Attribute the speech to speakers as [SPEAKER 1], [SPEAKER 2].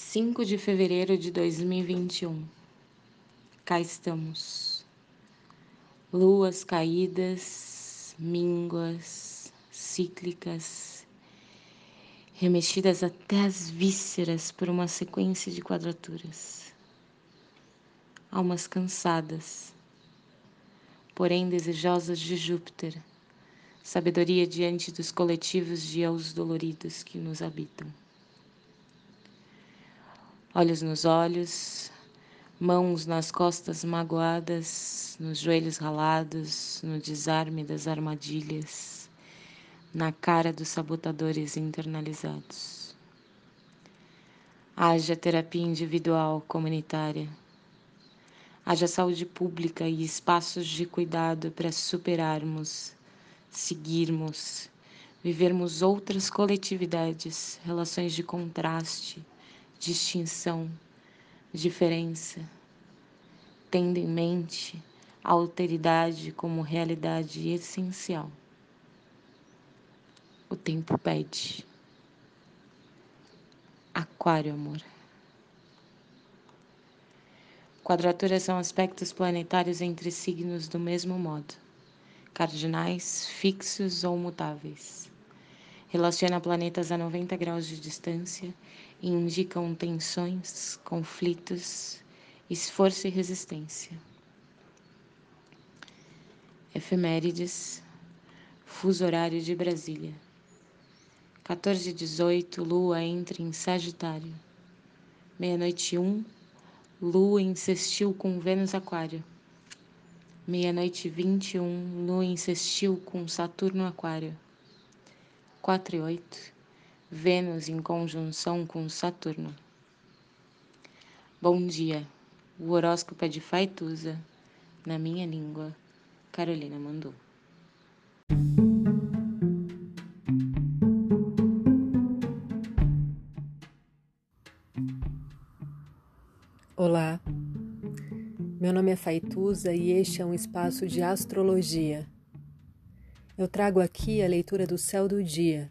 [SPEAKER 1] 5 de fevereiro de 2021. Cá estamos. Luas caídas, mínguas, cíclicas, remexidas até as vísceras por uma sequência de quadraturas. Almas cansadas, porém desejosas de Júpiter, sabedoria diante dos coletivos de eus doloridos que nos habitam olhos nos olhos, mãos nas costas magoadas, nos joelhos ralados, no desarme das armadilhas, na cara dos sabotadores internalizados. Haja terapia individual comunitária. Haja saúde pública e espaços de cuidado para superarmos, seguirmos, vivermos outras coletividades, relações de contraste distinção, diferença, tendo em mente a alteridade como realidade essencial. O tempo pede. Aquário, amor. Quadraturas são aspectos planetários entre signos do mesmo modo, cardinais, fixos ou mutáveis. Relaciona planetas a 90 graus de distância e indicam tensões, conflitos, esforço e resistência. Efemérides, fuso horário de Brasília. 14 e 18, Lua entra em Sagitário. Meia-noite 1, Lua insistiu com Vênus Aquário. Meia-noite 21, Lua insistiu com Saturno Aquário. 4 e 8, Vênus em conjunção com Saturno. Bom dia. O horóscopo é de Faituza, na minha língua. Carolina mandou.
[SPEAKER 2] Olá, meu nome é Faituza e este é um espaço de astrologia. Eu trago aqui a leitura do céu do dia